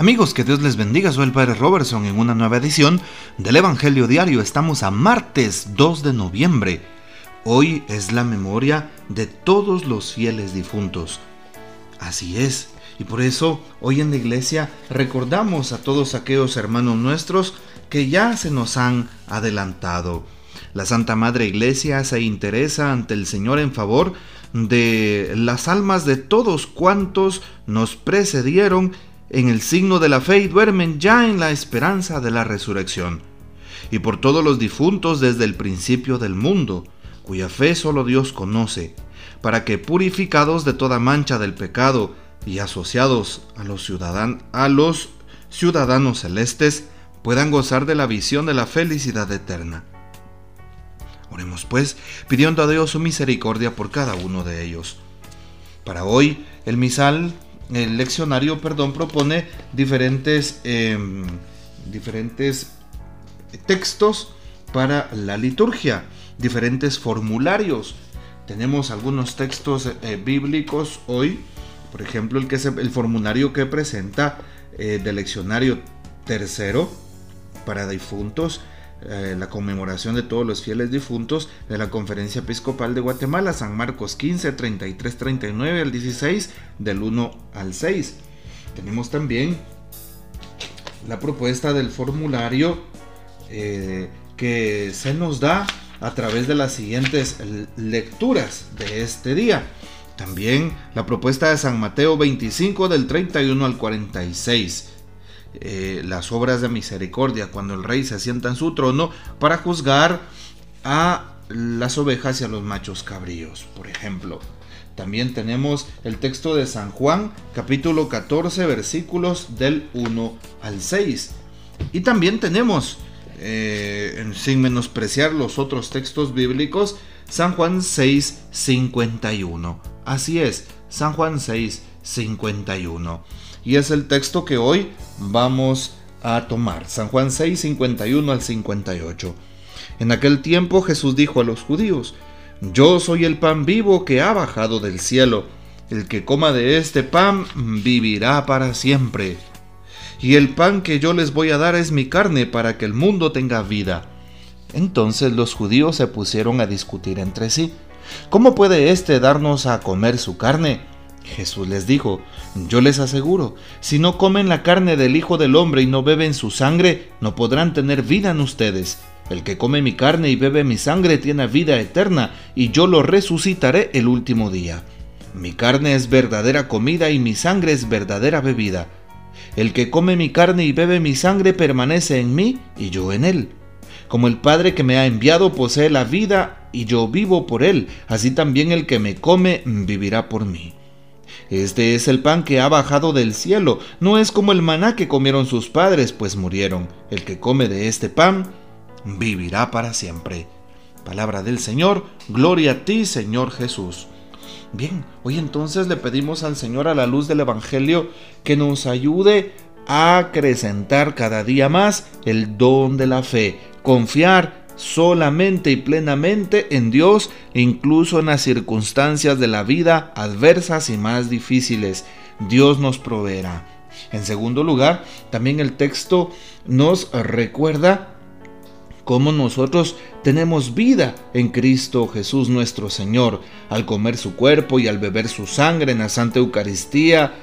Amigos, que Dios les bendiga, soy el Padre Robertson en una nueva edición del Evangelio Diario. Estamos a martes 2 de noviembre. Hoy es la memoria de todos los fieles difuntos. Así es, y por eso hoy en la iglesia recordamos a todos aquellos hermanos nuestros que ya se nos han adelantado. La Santa Madre Iglesia se interesa ante el Señor en favor de las almas de todos cuantos nos precedieron en el signo de la fe y duermen ya en la esperanza de la resurrección, y por todos los difuntos desde el principio del mundo, cuya fe solo Dios conoce, para que purificados de toda mancha del pecado y asociados a los, a los ciudadanos celestes, puedan gozar de la visión de la felicidad eterna. Oremos pues, pidiendo a Dios su misericordia por cada uno de ellos. Para hoy, el misal el leccionario, perdón, propone diferentes, em, diferentes textos para la liturgia, diferentes formularios. Tenemos algunos textos eh, bíblicos hoy, por ejemplo, el, que el formulario que presenta eh, del leccionario tercero para difuntos, eh, la conmemoración de todos los fieles difuntos de la Conferencia Episcopal de Guatemala, San Marcos 15, 33, 39 al 16, del 1 al 6. Tenemos también la propuesta del formulario eh, que se nos da a través de las siguientes lecturas de este día. También la propuesta de San Mateo 25 del 31 al 46. Eh, las obras de misericordia cuando el rey se asienta en su trono para juzgar a las ovejas y a los machos cabríos, por ejemplo. También tenemos el texto de San Juan, capítulo 14, versículos del 1 al 6. Y también tenemos, eh, sin menospreciar los otros textos bíblicos, San Juan 6, 51. Así es, San Juan 6, 51 y es el texto que hoy vamos a tomar. San Juan 6, 51 al 58. En aquel tiempo Jesús dijo a los judíos, Yo soy el pan vivo que ha bajado del cielo. El que coma de este pan vivirá para siempre. Y el pan que yo les voy a dar es mi carne para que el mundo tenga vida. Entonces los judíos se pusieron a discutir entre sí. ¿Cómo puede éste darnos a comer su carne? Jesús les dijo, yo les aseguro, si no comen la carne del Hijo del Hombre y no beben su sangre, no podrán tener vida en ustedes. El que come mi carne y bebe mi sangre tiene vida eterna, y yo lo resucitaré el último día. Mi carne es verdadera comida y mi sangre es verdadera bebida. El que come mi carne y bebe mi sangre permanece en mí y yo en él. Como el Padre que me ha enviado posee la vida y yo vivo por él, así también el que me come vivirá por mí. Este es el pan que ha bajado del cielo, no es como el maná que comieron sus padres, pues murieron. El que come de este pan vivirá para siempre. Palabra del Señor, gloria a ti, Señor Jesús. Bien, hoy entonces le pedimos al Señor a la luz del Evangelio que nos ayude a acrecentar cada día más el don de la fe, confiar solamente y plenamente en Dios, incluso en las circunstancias de la vida adversas y más difíciles. Dios nos proveerá. En segundo lugar, también el texto nos recuerda cómo nosotros tenemos vida en Cristo Jesús nuestro Señor, al comer su cuerpo y al beber su sangre en la Santa Eucaristía.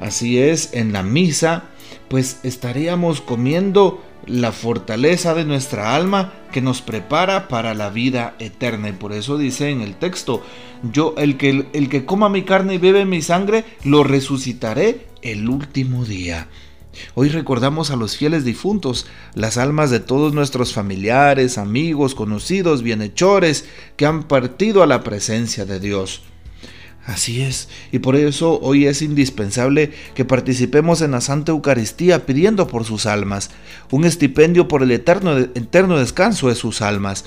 Así es, en la misa, pues estaríamos comiendo la fortaleza de nuestra alma que nos prepara para la vida eterna. Y por eso dice en el texto, yo el que, el que coma mi carne y bebe mi sangre, lo resucitaré el último día. Hoy recordamos a los fieles difuntos, las almas de todos nuestros familiares, amigos, conocidos, bienhechores, que han partido a la presencia de Dios. Así es, y por eso hoy es indispensable que participemos en la Santa Eucaristía pidiendo por sus almas, un estipendio por el eterno, eterno descanso de sus almas.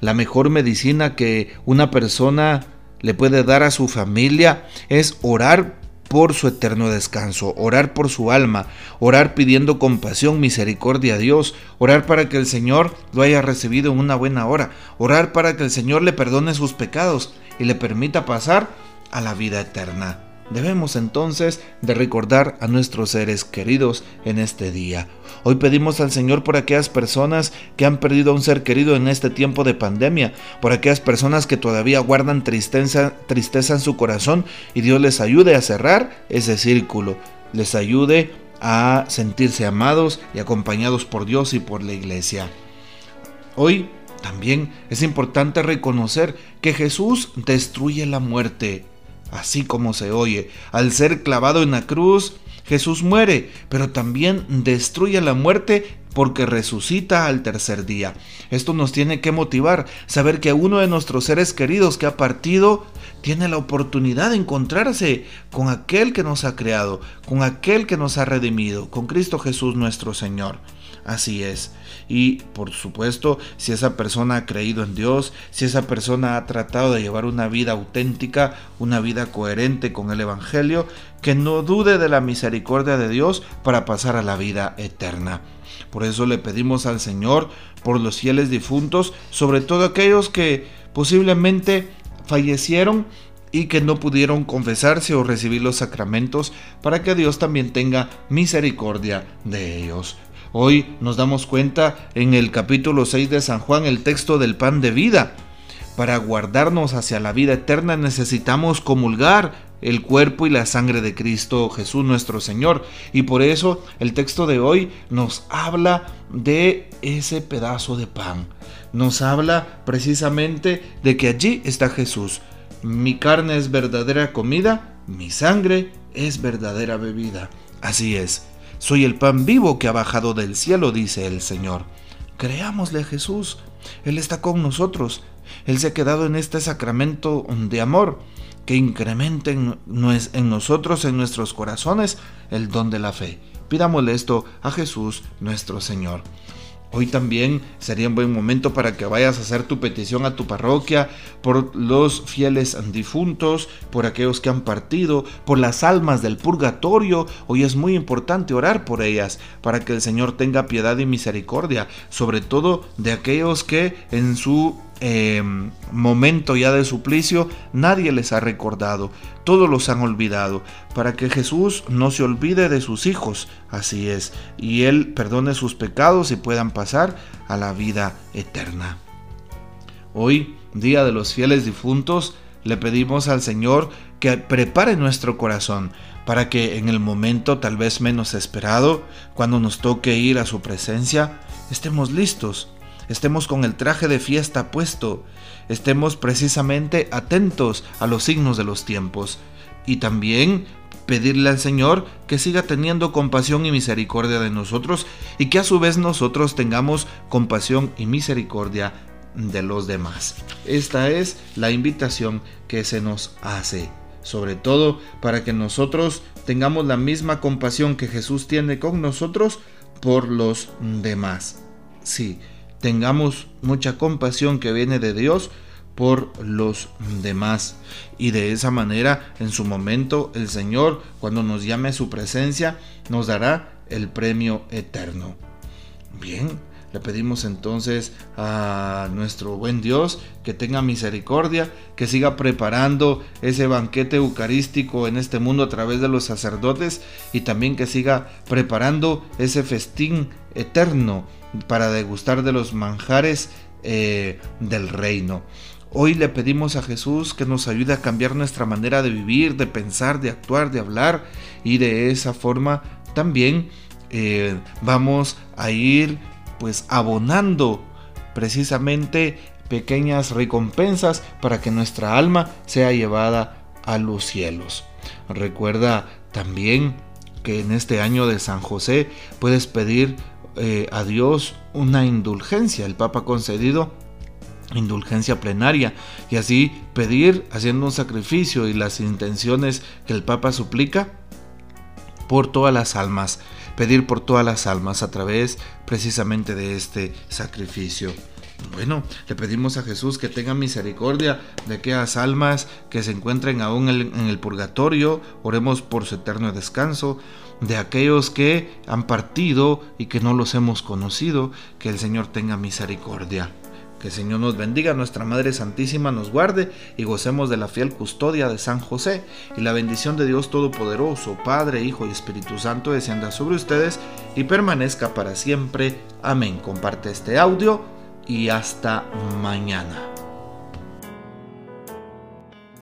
La mejor medicina que una persona le puede dar a su familia es orar por su eterno descanso, orar por su alma, orar pidiendo compasión, misericordia a Dios, orar para que el Señor lo haya recibido en una buena hora, orar para que el Señor le perdone sus pecados y le permita pasar a la vida eterna. debemos entonces de recordar a nuestros seres queridos en este día. Hoy pedimos al Señor por aquellas personas que han perdido a un ser querido en este tiempo de pandemia, por aquellas personas que todavía guardan tristeza, tristeza en su corazón y Dios les ayude a cerrar ese círculo, les ayude a sentirse amados y acompañados por Dios y por la iglesia. Hoy también es importante reconocer que Jesús destruye la muerte, así como se oye. Al ser clavado en la cruz, Jesús muere, pero también destruye la muerte porque resucita al tercer día. Esto nos tiene que motivar, saber que uno de nuestros seres queridos que ha partido tiene la oportunidad de encontrarse con aquel que nos ha creado, con aquel que nos ha redimido, con Cristo Jesús nuestro Señor. Así es. Y por supuesto, si esa persona ha creído en Dios, si esa persona ha tratado de llevar una vida auténtica, una vida coherente con el Evangelio, que no dude de la misericordia de Dios para pasar a la vida eterna. Por eso le pedimos al Señor por los fieles difuntos, sobre todo aquellos que posiblemente fallecieron y que no pudieron confesarse o recibir los sacramentos, para que Dios también tenga misericordia de ellos. Hoy nos damos cuenta en el capítulo 6 de San Juan el texto del pan de vida. Para guardarnos hacia la vida eterna necesitamos comulgar el cuerpo y la sangre de Cristo Jesús nuestro Señor. Y por eso el texto de hoy nos habla de ese pedazo de pan. Nos habla precisamente de que allí está Jesús. Mi carne es verdadera comida, mi sangre es verdadera bebida. Así es, soy el pan vivo que ha bajado del cielo, dice el Señor. Creámosle a Jesús, Él está con nosotros, Él se ha quedado en este sacramento de amor que incremente en, nosotros, en nuestros corazones, el don de la fe. Pidámosle esto a Jesús nuestro Señor. Hoy también sería un buen momento para que vayas a hacer tu petición a tu parroquia por los fieles difuntos, por aquellos que han partido, por las almas del purgatorio. Hoy es muy importante orar por ellas para que el Señor tenga piedad y misericordia, sobre todo de aquellos que en su eh, momento ya de suplicio, nadie les ha recordado, todos los han olvidado, para que Jesús no se olvide de sus hijos, así es, y Él perdone sus pecados y puedan pasar a la vida eterna. Hoy, Día de los Fieles Difuntos, le pedimos al Señor que prepare nuestro corazón para que en el momento tal vez menos esperado, cuando nos toque ir a su presencia, estemos listos estemos con el traje de fiesta puesto, estemos precisamente atentos a los signos de los tiempos y también pedirle al Señor que siga teniendo compasión y misericordia de nosotros y que a su vez nosotros tengamos compasión y misericordia de los demás. Esta es la invitación que se nos hace, sobre todo para que nosotros tengamos la misma compasión que Jesús tiene con nosotros por los demás. Sí, tengamos mucha compasión que viene de Dios por los demás. Y de esa manera, en su momento, el Señor, cuando nos llame a su presencia, nos dará el premio eterno. Bien, le pedimos entonces a nuestro buen Dios que tenga misericordia, que siga preparando ese banquete eucarístico en este mundo a través de los sacerdotes y también que siga preparando ese festín eterno para degustar de los manjares eh, del reino. Hoy le pedimos a Jesús que nos ayude a cambiar nuestra manera de vivir, de pensar, de actuar, de hablar y de esa forma también eh, vamos a ir pues abonando precisamente pequeñas recompensas para que nuestra alma sea llevada a los cielos. Recuerda también que en este año de San José puedes pedir eh, a Dios una indulgencia. El Papa ha concedido indulgencia plenaria y así pedir haciendo un sacrificio y las intenciones que el Papa suplica por todas las almas, pedir por todas las almas a través precisamente de este sacrificio. Bueno, le pedimos a Jesús que tenga misericordia de aquellas almas que se encuentren aún en el purgatorio, oremos por su eterno descanso, de aquellos que han partido y que no los hemos conocido, que el Señor tenga misericordia. Que el Señor nos bendiga, nuestra Madre Santísima nos guarde y gocemos de la fiel custodia de San José. Y la bendición de Dios Todopoderoso, Padre, Hijo y Espíritu Santo descienda sobre ustedes y permanezca para siempre. Amén. Comparte este audio y hasta mañana.